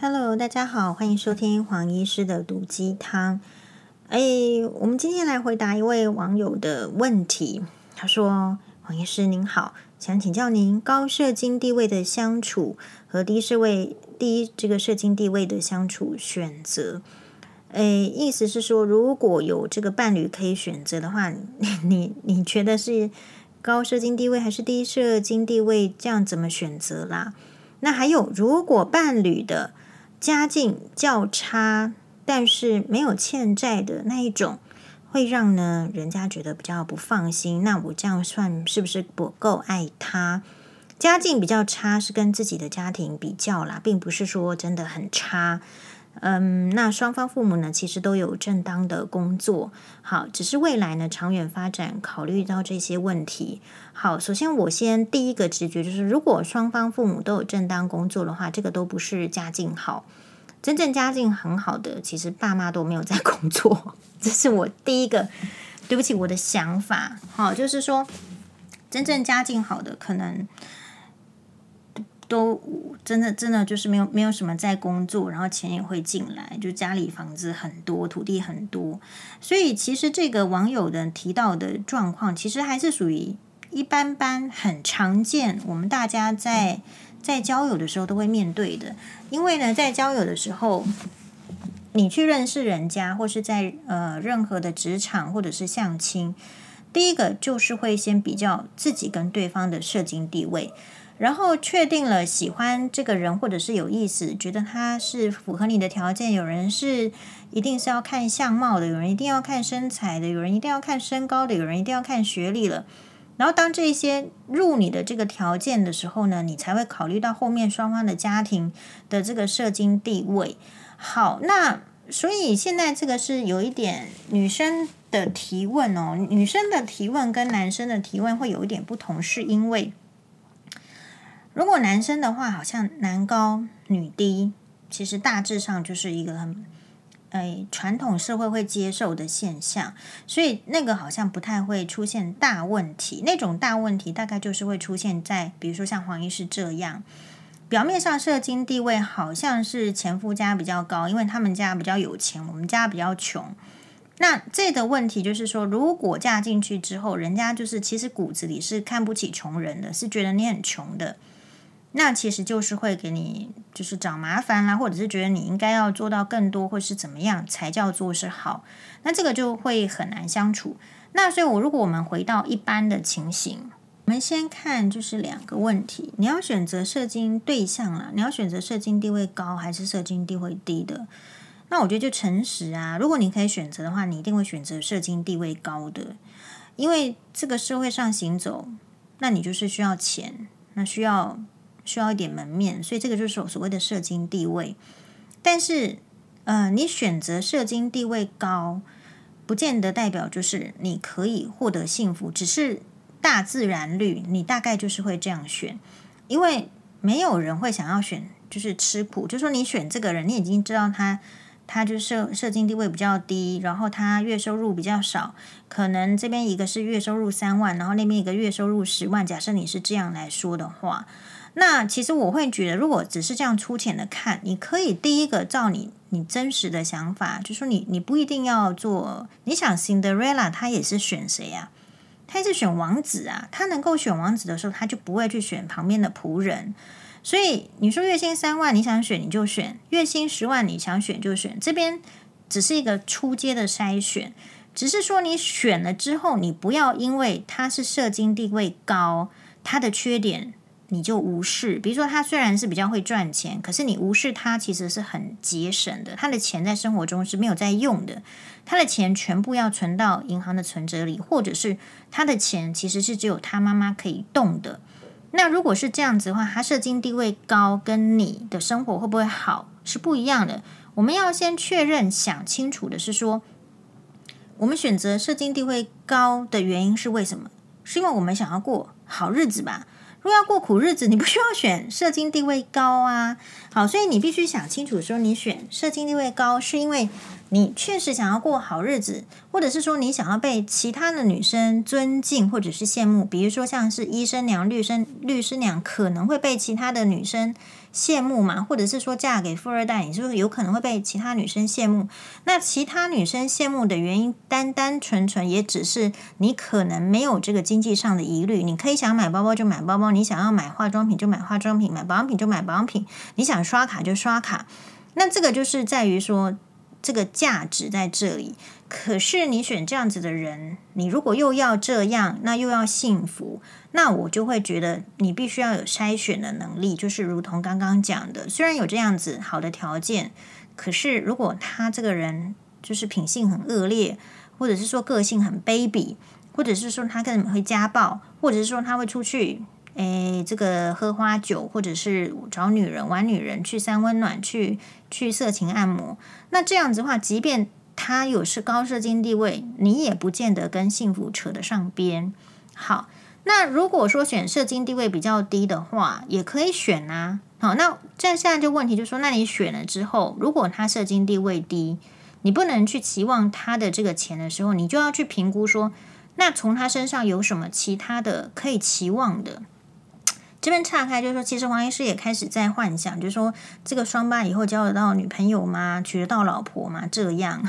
Hello，大家好，欢迎收听黄医师的毒鸡汤。哎，我们今天来回答一位网友的问题。他说：“黄医师您好，想请教您高射精地位的相处和低射位低这个射精地位的相处选择。哎，意思是说，如果有这个伴侣可以选择的话，你你你觉得是高射精地位还是低射精地位？这样怎么选择啦？那还有，如果伴侣的家境较差，但是没有欠债的那一种，会让呢人家觉得比较不放心。那我这样算是不是不够爱他？家境比较差是跟自己的家庭比较啦，并不是说真的很差。嗯，那双方父母呢，其实都有正当的工作。好，只是未来呢，长远发展考虑到这些问题。好，首先我先第一个直觉就是，如果双方父母都有正当工作的话，这个都不是家境好。真正家境很好的，其实爸妈都没有在工作。这是我第一个，对不起，我的想法。好，就是说，真正家境好的，可能。都真的真的就是没有没有什么在工作，然后钱也会进来，就家里房子很多，土地很多，所以其实这个网友的提到的状况，其实还是属于一般般，很常见。我们大家在在交友的时候都会面对的，因为呢，在交友的时候，你去认识人家，或是在呃任何的职场或者是相亲，第一个就是会先比较自己跟对方的社经地位。然后确定了喜欢这个人，或者是有意思，觉得他是符合你的条件。有人是一定是要看相貌的，有人一定要看身材的，有人一定要看身高的，有人一定要看学历了。然后当这些入你的这个条件的时候呢，你才会考虑到后面双方的家庭的这个社经地位。好，那所以现在这个是有一点女生的提问哦，女生的提问跟男生的提问会有一点不同，是因为。如果男生的话，好像男高女低，其实大致上就是一个很，诶，传统社会会接受的现象，所以那个好像不太会出现大问题。那种大问题大概就是会出现在，比如说像黄医师这样，表面上社经地位好像是前夫家比较高，因为他们家比较有钱，我们家比较穷。那这个问题就是说，如果嫁进去之后，人家就是其实骨子里是看不起穷人的，是觉得你很穷的。那其实就是会给你，就是找麻烦啦，或者是觉得你应该要做到更多，或是怎么样才叫做是好。那这个就会很难相处。那所以，我如果我们回到一般的情形，我们先看就是两个问题：你要选择射精对象啦，你要选择射精地位高还是射精地位低的？那我觉得就诚实啊。如果你可以选择的话，你一定会选择射精地位高的，因为这个社会上行走，那你就是需要钱，那需要。需要一点门面，所以这个就是所谓的社经地位。但是，呃，你选择社经地位高，不见得代表就是你可以获得幸福。只是大自然律，你大概就是会这样选，因为没有人会想要选就是吃苦。就说你选这个人，你已经知道他他就是社社经地位比较低，然后他月收入比较少，可能这边一个是月收入三万，然后那边一个月收入十万。假设你是这样来说的话。那其实我会觉得，如果只是这样粗浅的看，你可以第一个照你你真实的想法，就说你你不一定要做。你想 Cinderella，他也是选谁呀？他也是选王子啊。他能够选王子的时候，他就不会去选旁边的仆人。所以你说月薪三万，你想选你就选；月薪十万，你想选就选。这边只是一个初阶的筛选，只是说你选了之后，你不要因为他是社经地位高，他的缺点。你就无视，比如说他虽然是比较会赚钱，可是你无视他其实是很节省的，他的钱在生活中是没有在用的，他的钱全部要存到银行的存折里，或者是他的钱其实是只有他妈妈可以动的。那如果是这样子的话，他社经地位高，跟你的生活会不会好是不一样的。我们要先确认想清楚的是说，我们选择社经地位高的原因是为什么？是因为我们想要过好日子吧？如果要过苦日子，你不需要选社经地位高啊。好，所以你必须想清楚，说你选社经地位高，是因为你确实想要过好日子，或者是说你想要被其他的女生尊敬或者是羡慕。比如说像是医生娘、律师律师娘，可能会被其他的女生羡慕嘛，或者是说嫁给富二代，你是不是有可能会被其他女生羡慕？那其他女生羡慕的原因，单单纯纯也只是你可能没有这个经济上的疑虑，你可以想买包包就买包包，你想要买化妆品就买化妆品，买保养品就买保养品，你想。刷卡就刷卡，那这个就是在于说这个价值在这里。可是你选这样子的人，你如果又要这样，那又要幸福，那我就会觉得你必须要有筛选的能力。就是如同刚刚讲的，虽然有这样子好的条件，可是如果他这个人就是品性很恶劣，或者是说个性很卑鄙，或者是说他可能会家暴，或者是说他会出去。诶，这个喝花酒，或者是找女人玩女人，去三温暖，去去色情按摩，那这样子的话，即便他有是高射精地位，你也不见得跟幸福扯得上边。好，那如果说选射精地位比较低的话，也可以选啊。好，那这现在就问题就说，那你选了之后，如果他射精地位低，你不能去期望他的这个钱的时候，你就要去评估说，那从他身上有什么其他的可以期望的。这边岔开，就是说，其实黄医师也开始在幻想，就是说，这个双八以后交得到女朋友吗？娶得到老婆吗？这样。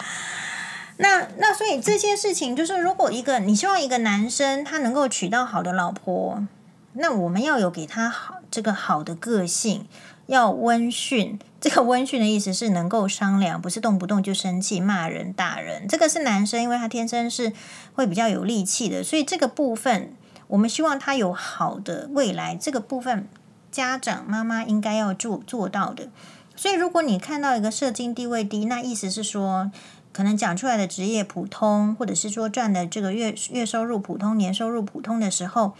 那那所以这些事情，就是如果一个你希望一个男生他能够娶到好的老婆，那我们要有给他好这个好的个性，要温驯。这个温驯的意思是能够商量，不是动不动就生气骂人打人。这个是男生，因为他天生是会比较有力气的，所以这个部分。我们希望他有好的未来，这个部分家长妈妈应该要做做到的。所以，如果你看到一个社经地位低，那意思是说，可能讲出来的职业普通，或者是说赚的这个月月收入普通、年收入普通的时候，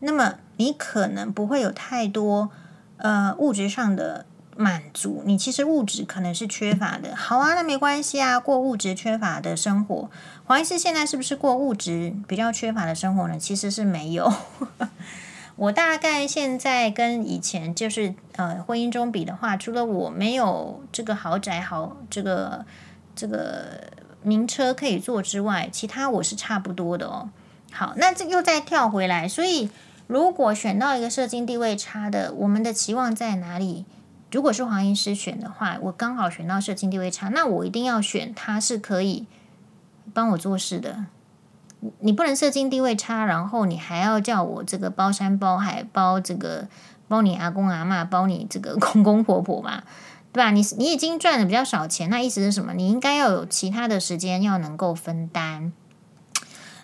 那么你可能不会有太多呃物质上的。满足你，其实物质可能是缺乏的。好啊，那没关系啊，过物质缺乏的生活。黄医师现在是不是过物质比较缺乏的生活呢？其实是没有。我大概现在跟以前就是呃婚姻中比的话，除了我没有这个豪宅、好这个这个名车可以坐之外，其他我是差不多的哦。好，那这又再跳回来，所以如果选到一个社经地位差的，我们的期望在哪里？如果是黄医师选的话，我刚好选到社经地位差，那我一定要选他是可以帮我做事的。你不能社经地位差，然后你还要叫我这个包山包海包这个包你阿公阿嬷，包你这个公公婆婆嘛，对吧？你你已经赚的比较少钱，那意思是什么？你应该要有其他的时间要能够分担。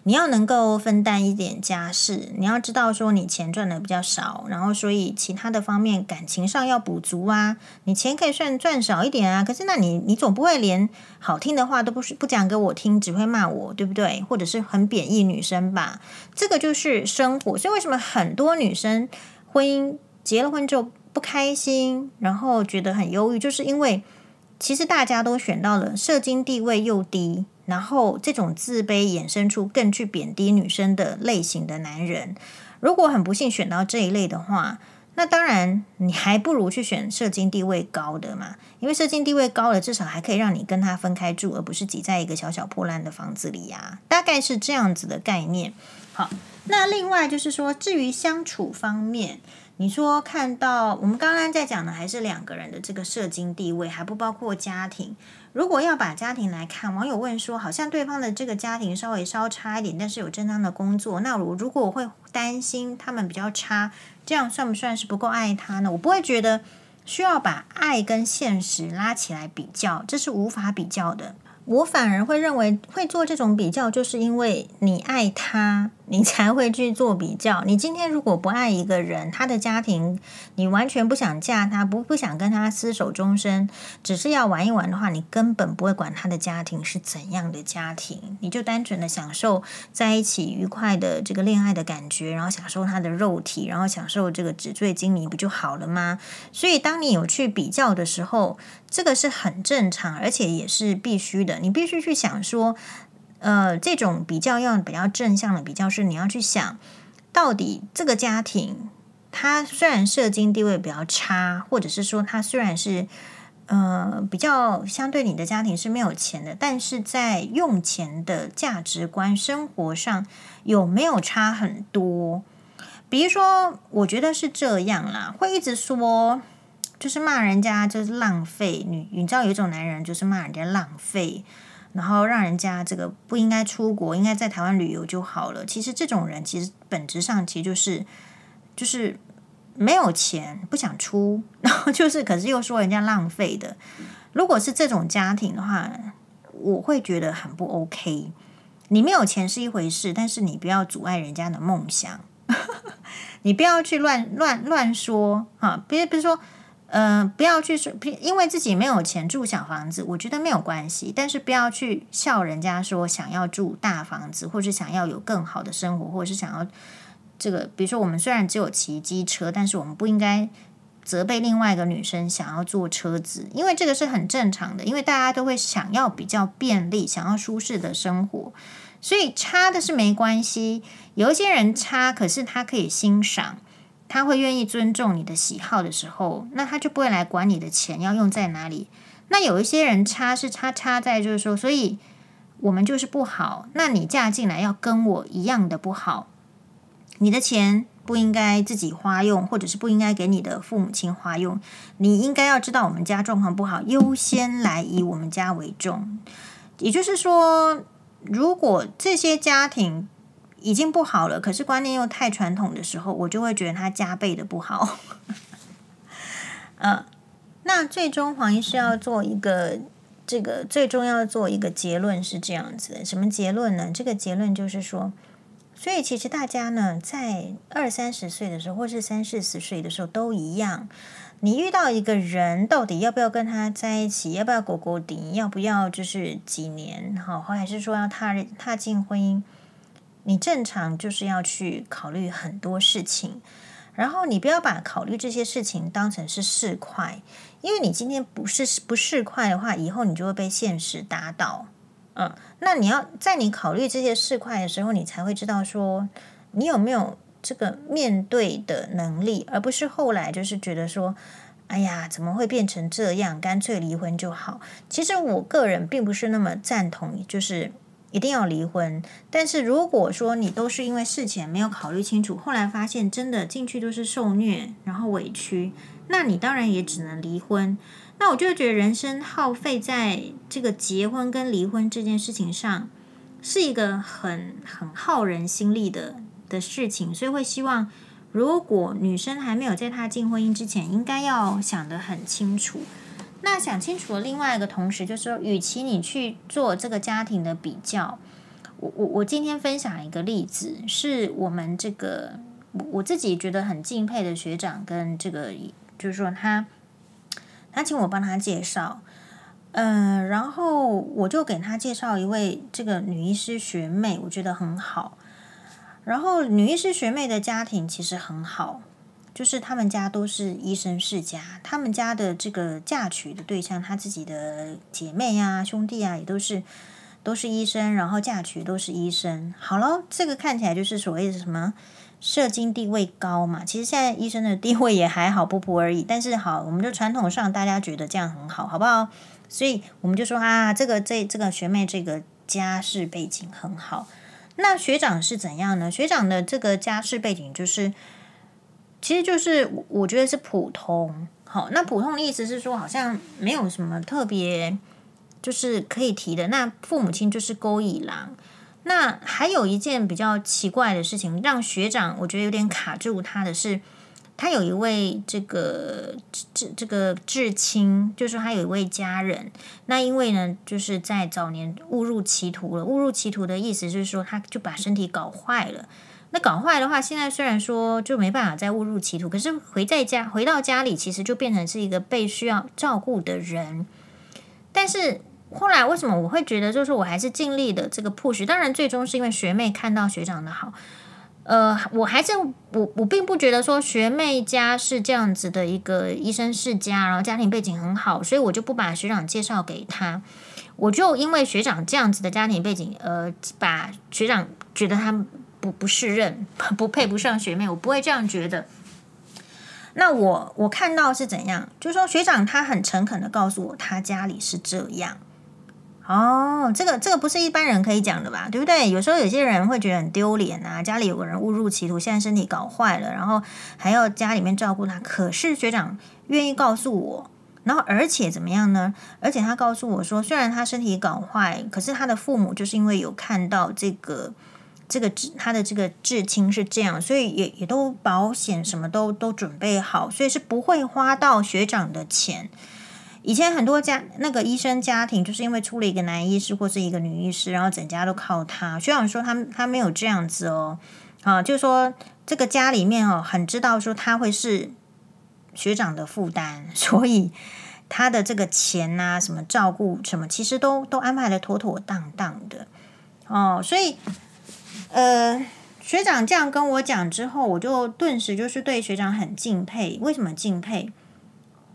你要能够分担一点家事，你要知道说你钱赚的比较少，然后所以其他的方面感情上要补足啊。你钱可以算赚少一点啊，可是那你你总不会连好听的话都不是不讲给我听，只会骂我，对不对？或者是很贬义女生吧？这个就是生活。所以为什么很多女生婚姻结了婚之后不开心，然后觉得很忧郁，就是因为其实大家都选到了社经地位又低。然后，这种自卑衍生出更具贬低女生的类型的男人。如果很不幸选到这一类的话，那当然你还不如去选社经地位高的嘛，因为社经地位高的至少还可以让你跟他分开住，而不是挤在一个小小破烂的房子里呀。大概是这样子的概念。好，那另外就是说，至于相处方面，你说看到我们刚刚在讲的还是两个人的这个社经地位，还不包括家庭。如果要把家庭来看，网友问说，好像对方的这个家庭稍微稍差一点，但是有正当的工作，那我如果我会担心他们比较差，这样算不算是不够爱他呢？我不会觉得需要把爱跟现实拉起来比较，这是无法比较的。我反而会认为会做这种比较，就是因为你爱他。你才会去做比较。你今天如果不爱一个人，他的家庭你完全不想嫁他，不不想跟他厮守终身，只是要玩一玩的话，你根本不会管他的家庭是怎样的家庭，你就单纯的享受在一起愉快的这个恋爱的感觉，然后享受他的肉体，然后享受这个纸醉金迷，不就好了吗？所以当你有去比较的时候，这个是很正常，而且也是必须的。你必须去想说。呃，这种比较要比较正向的比较是，你要去想到底这个家庭，他虽然社经地位比较差，或者是说他虽然是呃比较相对你的家庭是没有钱的，但是在用钱的价值观、生活上有没有差很多？比如说，我觉得是这样啦，会一直说。就是骂人家就是浪费，你你知道有一种男人就是骂人家浪费，然后让人家这个不应该出国，应该在台湾旅游就好了。其实这种人其实本质上其实就是就是没有钱不想出，然后就是可是又说人家浪费的。如果是这种家庭的话，我会觉得很不 OK。你没有钱是一回事，但是你不要阻碍人家的梦想，你不要去乱乱乱说啊，别别说。嗯、呃，不要去说，因为自己没有钱住小房子，我觉得没有关系。但是不要去笑人家说想要住大房子，或是想要有更好的生活，或者是想要这个。比如说，我们虽然只有骑机车，但是我们不应该责备另外一个女生想要坐车子，因为这个是很正常的。因为大家都会想要比较便利，想要舒适的生活，所以差的是没关系。有一些人差，可是他可以欣赏。他会愿意尊重你的喜好的时候，那他就不会来管你的钱要用在哪里。那有一些人差是差差在就是说，所以我们就是不好。那你嫁进来要跟我一样的不好，你的钱不应该自己花用，或者是不应该给你的父母亲花用。你应该要知道我们家状况不好，优先来以我们家为重。也就是说，如果这些家庭。已经不好了，可是观念又太传统的时候，我就会觉得它加倍的不好。呃，那最终黄医师要做一个这个最终要做一个结论是这样子的，什么结论呢？这个结论就是说，所以其实大家呢，在二三十岁的时候，或是三四十岁的时候都一样，你遇到一个人，到底要不要跟他在一起，要不要勾勾顶，要不要就是几年，好，还是说要踏踏进婚姻？你正常就是要去考虑很多事情，然后你不要把考虑这些事情当成是市侩，因为你今天不是不市侩的话，以后你就会被现实打倒。嗯，那你要在你考虑这些市侩的时候，你才会知道说你有没有这个面对的能力，而不是后来就是觉得说，哎呀，怎么会变成这样？干脆离婚就好。其实我个人并不是那么赞同，就是。一定要离婚，但是如果说你都是因为事前没有考虑清楚，后来发现真的进去都是受虐，然后委屈，那你当然也只能离婚。那我就觉得人生耗费在这个结婚跟离婚这件事情上，是一个很很耗人心力的的事情，所以会希望，如果女生还没有在她进婚姻之前，应该要想得很清楚。那想清楚了，另外一个同时就是说，与其你去做这个家庭的比较，我我我今天分享一个例子，是我们这个我自己觉得很敬佩的学长，跟这个就是说他他请我帮他介绍，嗯、然后我就给他介绍一位这个女医师学妹，我觉得很好，然后女医师学妹的家庭其实很好。就是他们家都是医生世家，他们家的这个嫁娶的对象，他自己的姐妹啊、兄弟啊，也都是都是医生，然后嫁娶都是医生。好了，这个看起来就是所谓的什么社经地位高嘛。其实现在医生的地位也还好，普普而已。但是好，我们就传统上大家觉得这样很好，好不好？所以我们就说啊，这个这这个学妹这个家世背景很好。那学长是怎样呢？学长的这个家世背景就是。其实就是我觉得是普通，好，那普通的意思是说好像没有什么特别，就是可以提的。那父母亲就是勾引郎，那还有一件比较奇怪的事情，让学长我觉得有点卡住他的是，他有一位这个这这个至亲，就是他有一位家人，那因为呢就是在早年误入歧途了，误入歧途的意思就是说他就把身体搞坏了。那搞坏的话，现在虽然说就没办法再误入歧途，可是回在家回到家里，其实就变成是一个被需要照顾的人。但是后来为什么我会觉得，就是我还是尽力的这个 push？当然，最终是因为学妹看到学长的好。呃，我还是我我并不觉得说学妹家是这样子的一个医生世家，然后家庭背景很好，所以我就不把学长介绍给他。我就因为学长这样子的家庭背景，呃，把学长觉得他。不不适任，不配不上学妹，我不会这样觉得。那我我看到是怎样，就是说学长他很诚恳的告诉我，他家里是这样。哦，这个这个不是一般人可以讲的吧？对不对？有时候有些人会觉得很丢脸啊，家里有个人误入歧途，现在身体搞坏了，然后还要家里面照顾他。可是学长愿意告诉我，然后而且怎么样呢？而且他告诉我说，虽然他身体搞坏，可是他的父母就是因为有看到这个。这个他的这个至亲是这样，所以也也都保险什么都都准备好，所以是不会花到学长的钱。以前很多家那个医生家庭就是因为出了一个男医师或是一个女医师，然后整家都靠他。学长说他他没有这样子哦，啊，就是说这个家里面哦很知道说他会是学长的负担，所以他的这个钱啊什么照顾什么，其实都都安排得妥妥当当的哦，所以。呃，学长这样跟我讲之后，我就顿时就是对学长很敬佩。为什么敬佩？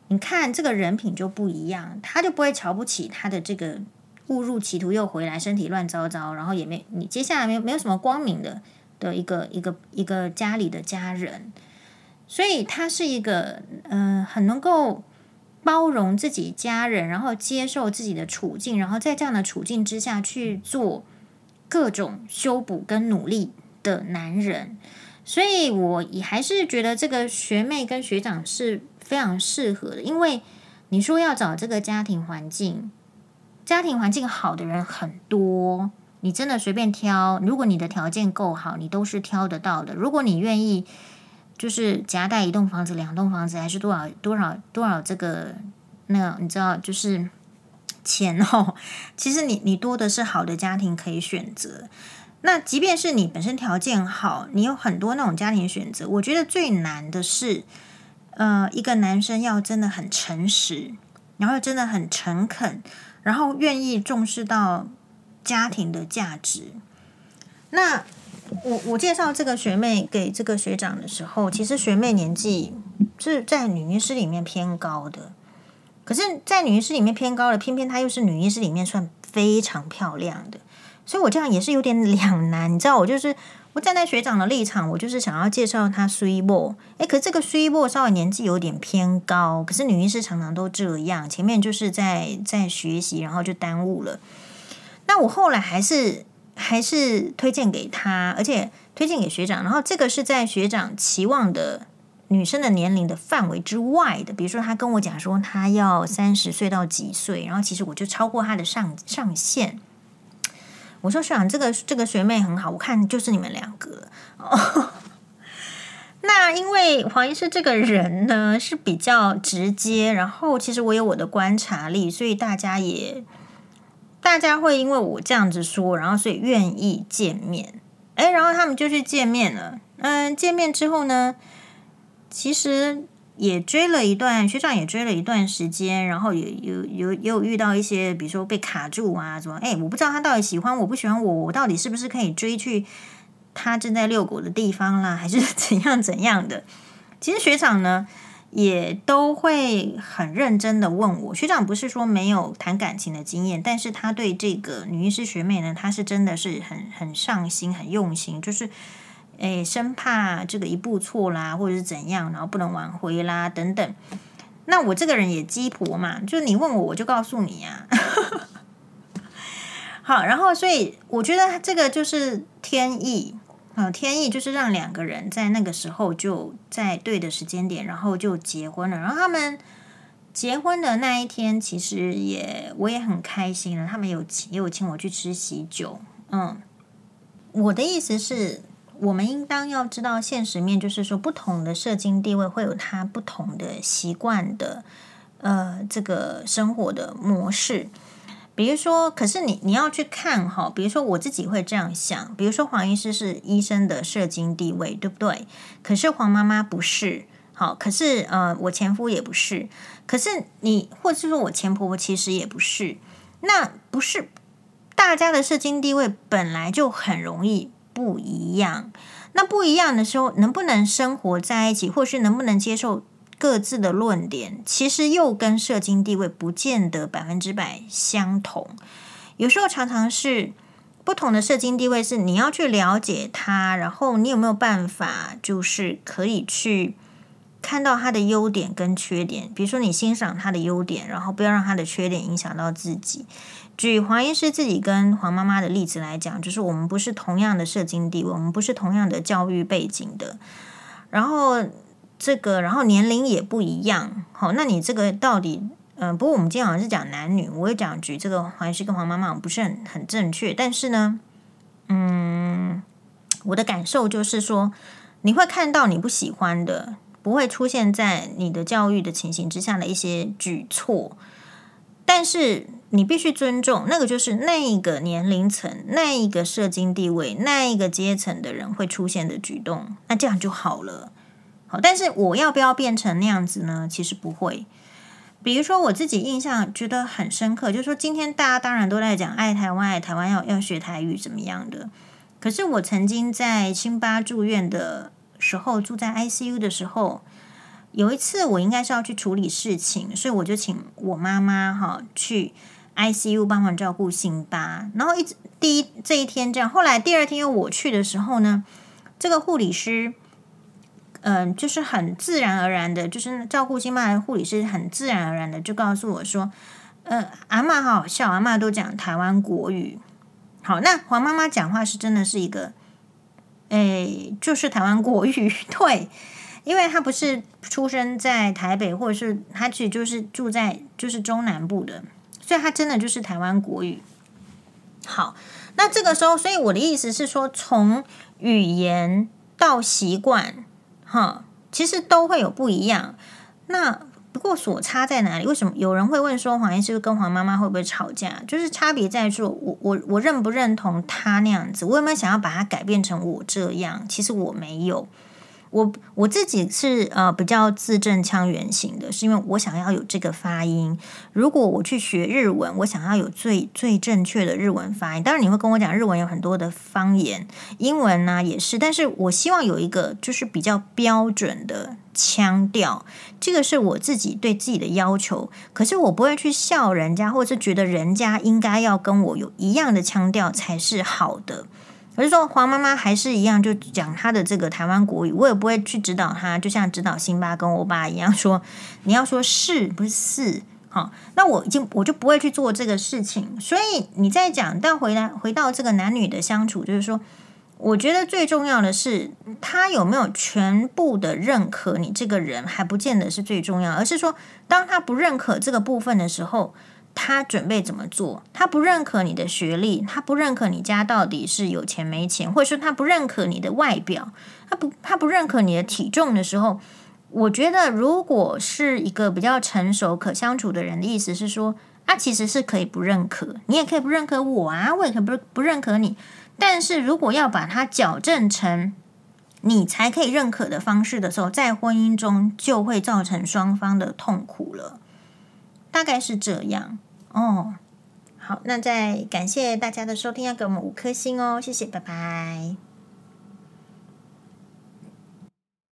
你看这个人品就不一样，他就不会瞧不起他的这个误入歧途又回来，身体乱糟糟，然后也没你接下来没有没有什么光明的的一个一个一个家里的家人，所以他是一个嗯、呃，很能够包容自己家人，然后接受自己的处境，然后在这样的处境之下去做。各种修补跟努力的男人，所以我也还是觉得这个学妹跟学长是非常适合的。因为你说要找这个家庭环境，家庭环境好的人很多，你真的随便挑，如果你的条件够好，你都是挑得到的。如果你愿意，就是夹带一栋房子、两栋房子，还是多少多少多少这个那，你知道，就是。钱哦，其实你你多的是好的家庭可以选择。那即便是你本身条件好，你有很多那种家庭选择。我觉得最难的是，呃，一个男生要真的很诚实，然后真的很诚恳，然后愿意重视到家庭的价值。那我我介绍这个学妹给这个学长的时候，其实学妹年纪是在女医师里面偏高的。可是，在女医师里面偏高的，偏偏她又是女医师里面算非常漂亮的，所以我这样也是有点两难。你知道，我就是我站在学长的立场，我就是想要介绍她水某。诶，可是这个水某稍微年纪有点偏高，可是女医师常常都这样，前面就是在在学习，然后就耽误了。那我后来还是还是推荐给她，而且推荐给学长，然后这个是在学长期望的。女生的年龄的范围之外的，比如说她跟我讲说她要三十岁到几岁，然后其实我就超过她的上上限。我说学长，这个这个学妹很好，我看就是你们两个。那因为黄医师这个人呢是比较直接，然后其实我有我的观察力，所以大家也大家会因为我这样子说，然后所以愿意见面。诶，然后他们就去见面了。嗯，见面之后呢？其实也追了一段，学长也追了一段时间，然后也有有也有遇到一些，比如说被卡住啊，什么哎，我不知道他到底喜欢我不喜欢我，我到底是不是可以追去他正在遛狗的地方啦，还是 怎样怎样的？其实学长呢也都会很认真的问我，学长不是说没有谈感情的经验，但是他对这个女医师学妹呢，他是真的是很很上心、很用心，就是。哎，生怕这个一步错啦，或者是怎样，然后不能挽回啦，等等。那我这个人也鸡婆嘛，就你问我，我就告诉你啊。好，然后所以我觉得这个就是天意啊，天意就是让两个人在那个时候就在对的时间点，然后就结婚了。然后他们结婚的那一天，其实也我也很开心了。他们有请也有请我去吃喜酒。嗯，我的意思是。我们应当要知道现实面，就是说，不同的社经地位会有它不同的习惯的，呃，这个生活的模式。比如说，可是你你要去看哈，比如说我自己会这样想，比如说黄医师是医生的社经地位，对不对？可是黄妈妈不是，好，可是呃，我前夫也不是，可是你或者是说我前婆婆其实也不是，那不是大家的社经地位本来就很容易。不一样，那不一样的时候，能不能生活在一起，或是能不能接受各自的论点，其实又跟社经地位不见得百分之百相同。有时候常常是不同的社经地位是你要去了解他，然后你有没有办法，就是可以去看到他的优点跟缺点。比如说，你欣赏他的优点，然后不要让他的缺点影响到自己。举黄医师自己跟黄妈妈的例子来讲，就是我们不是同样的社经地位，我们不是同样的教育背景的，然后这个，然后年龄也不一样。好，那你这个到底？嗯，不过我们今天好像是讲男女，我也讲举这个黄医师跟黄妈妈不是很很正确，但是呢，嗯，我的感受就是说，你会看到你不喜欢的，不会出现在你的教育的情形之下的一些举措，但是你必须尊重，那个就是那一个年龄层、那一个社经地位、那一个阶层的人会出现的举动，那这样就好了。好，但是我要不要变成那样子呢？其实不会。比如说，我自己印象觉得很深刻，就是说，今天大家当然都在讲爱台湾，爱台湾要要学台语怎么样的。可是我曾经在清八住院的时候，住在 ICU 的时候，有一次我应该是要去处理事情，所以我就请我妈妈哈去 ICU 帮忙照顾辛巴。然后一直第一这一天这样，后来第二天又我去的时候呢，这个护理师。嗯，就是很自然而然的，就是照顾辛巴的护理师很自然而然的就告诉我说：“呃，阿嬷好好笑，阿嬷都讲台湾国语。”好，那黄妈妈讲话是真的是一个，诶，就是台湾国语，对，因为她不是出生在台北，或者是她其实就是住在就是中南部的，所以它真的就是台湾国语。好，那这个时候，所以我的意思是说，从语言到习惯。哈，其实都会有不一样。那不过所差在哪里？为什么有人会问说黄医师跟黄妈妈会不会吵架？就是差别在说，我我我认不认同他那样子？我有没有想要把他改变成我这样？其实我没有。我我自己是呃比较字正腔圆型的，是因为我想要有这个发音。如果我去学日文，我想要有最最正确的日文发音。当然你会跟我讲日文有很多的方言，英文呢、也是，但是我希望有一个就是比较标准的腔调，这个是我自己对自己的要求。可是我不会去笑人家，或者是觉得人家应该要跟我有一样的腔调才是好的。我就说黄妈妈还是一样，就讲她的这个台湾国语，我也不会去指导她，就像指导辛巴跟我爸一样说，你要说是不是是，好，那我已经我就不会去做这个事情。所以你再讲，但回来回到这个男女的相处，就是说，我觉得最重要的是他有没有全部的认可你这个人，还不见得是最重要，而是说当他不认可这个部分的时候。他准备怎么做？他不认可你的学历，他不认可你家到底是有钱没钱，或者说他不认可你的外表，他不他不认可你的体重的时候，我觉得如果是一个比较成熟可相处的人的意思是说，他其实是可以不认可，你也可以不认可我啊，我也可不不认可你。但是如果要把它矫正成你才可以认可的方式的时候，在婚姻中就会造成双方的痛苦了，大概是这样。哦，好，那再感谢大家的收听，要给我们五颗星哦，谢谢，拜拜。